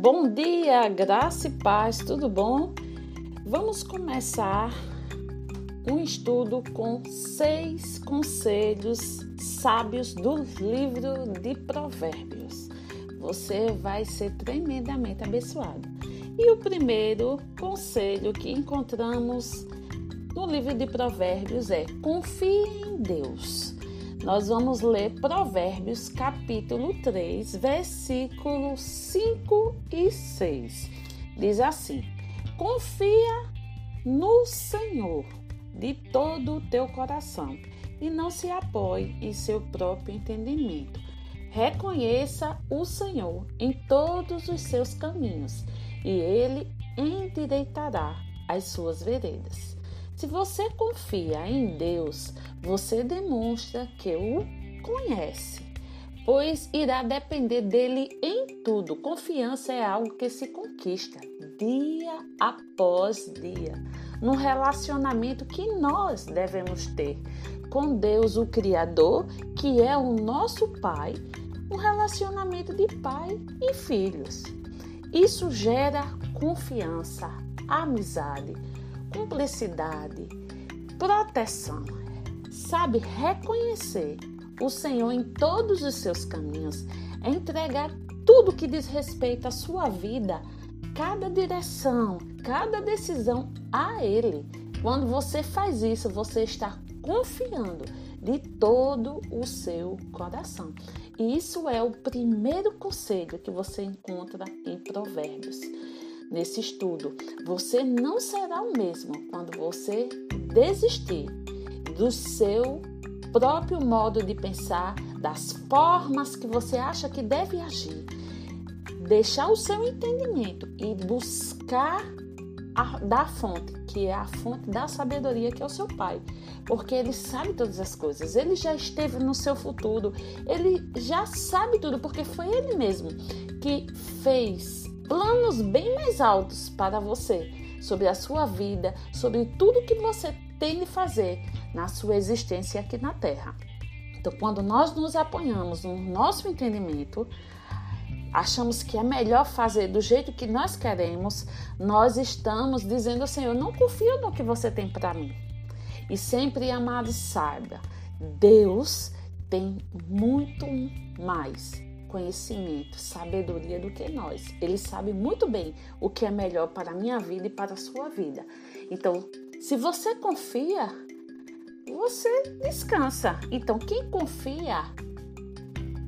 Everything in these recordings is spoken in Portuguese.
Bom dia, graça e paz, tudo bom? Vamos começar um estudo com seis conselhos sábios do livro de Provérbios. Você vai ser tremendamente abençoado. E o primeiro conselho que encontramos no livro de Provérbios é: confie em Deus. Nós vamos ler Provérbios capítulo 3, versículos 5 e 6. Diz assim: Confia no Senhor de todo o teu coração e não se apoie em seu próprio entendimento. Reconheça o Senhor em todos os seus caminhos e ele endireitará as suas veredas. Se você confia em Deus, você demonstra que o conhece, pois irá depender dele em tudo. Confiança é algo que se conquista dia após dia, num relacionamento que nós devemos ter com Deus, o Criador, que é o nosso Pai, um relacionamento de pai e filhos. Isso gera confiança, amizade cumplicidade, proteção. Sabe reconhecer o Senhor em todos os seus caminhos, entregar tudo que diz respeito à sua vida, cada direção, cada decisão a Ele. Quando você faz isso, você está confiando de todo o seu coração. E isso é o primeiro conselho que você encontra em Provérbios nesse estudo. Você não será o mesmo quando você desistir do seu próprio modo de pensar, das formas que você acha que deve agir. Deixar o seu entendimento e buscar a, da fonte, que é a fonte da sabedoria, que é o seu pai. Porque ele sabe todas as coisas, ele já esteve no seu futuro, ele já sabe tudo, porque foi ele mesmo que fez planos bem mais altos para você, sobre a sua vida, sobre tudo que você tem de fazer na sua existência aqui na Terra. Então, quando nós nos apoiamos no nosso entendimento, achamos que é melhor fazer do jeito que nós queremos, nós estamos dizendo ao Senhor: não confio no que você tem para mim. E sempre, amado, saiba, Deus tem muito mais conhecimento, sabedoria do que nós. Ele sabe muito bem o que é melhor para a minha vida e para a sua vida. Então, se você confia, você descansa. Então, quem confia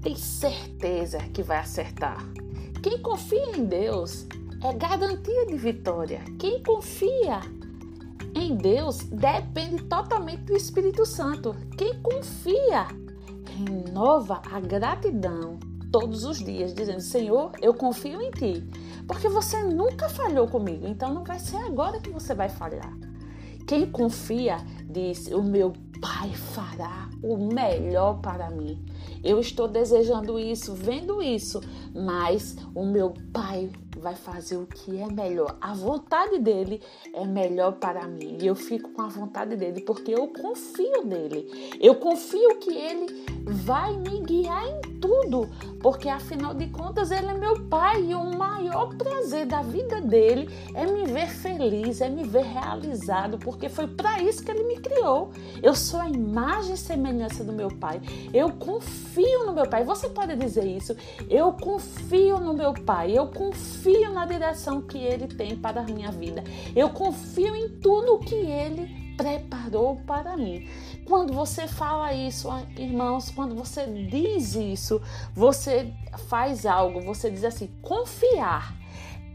tem certeza que vai acertar. Quem confia em Deus é garantia de vitória. Quem confia em Deus depende totalmente do Espírito Santo. Quem confia renova a gratidão todos os dias, dizendo: Senhor, eu confio em ti, porque você nunca falhou comigo, então não vai ser agora que você vai falhar. Quem confia diz: O meu Pai fará o melhor para mim. Eu estou desejando isso, vendo isso, mas o meu Pai vai fazer o que é melhor. A vontade dele é melhor para mim. E eu fico com a vontade dele porque eu confio nele. Eu confio que ele vai me guiar em tudo, porque afinal de contas ele é meu pai e o maior prazer da vida dele é me ver feliz, é me ver realizado, porque foi para isso que ele me criou. Eu sou a imagem e semelhança do meu pai. Eu confio no meu pai. Você pode dizer isso? Eu confio no meu pai. Eu confio na direção que ele tem para a minha vida. Eu confio em tudo que ele preparou para mim. Quando você fala isso, irmãos, quando você diz isso, você faz algo, você diz assim: confiar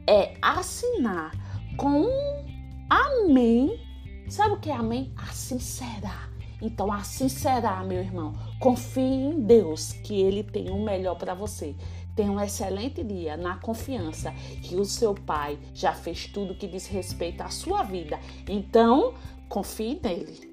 é assinar com um amém. Sabe o que é amém? Assim será. Então, assim será, meu irmão. Confie em Deus, que Ele tem o melhor para você. Tenha um excelente dia na confiança que o seu pai já fez tudo que diz respeito à sua vida. Então, confie nele.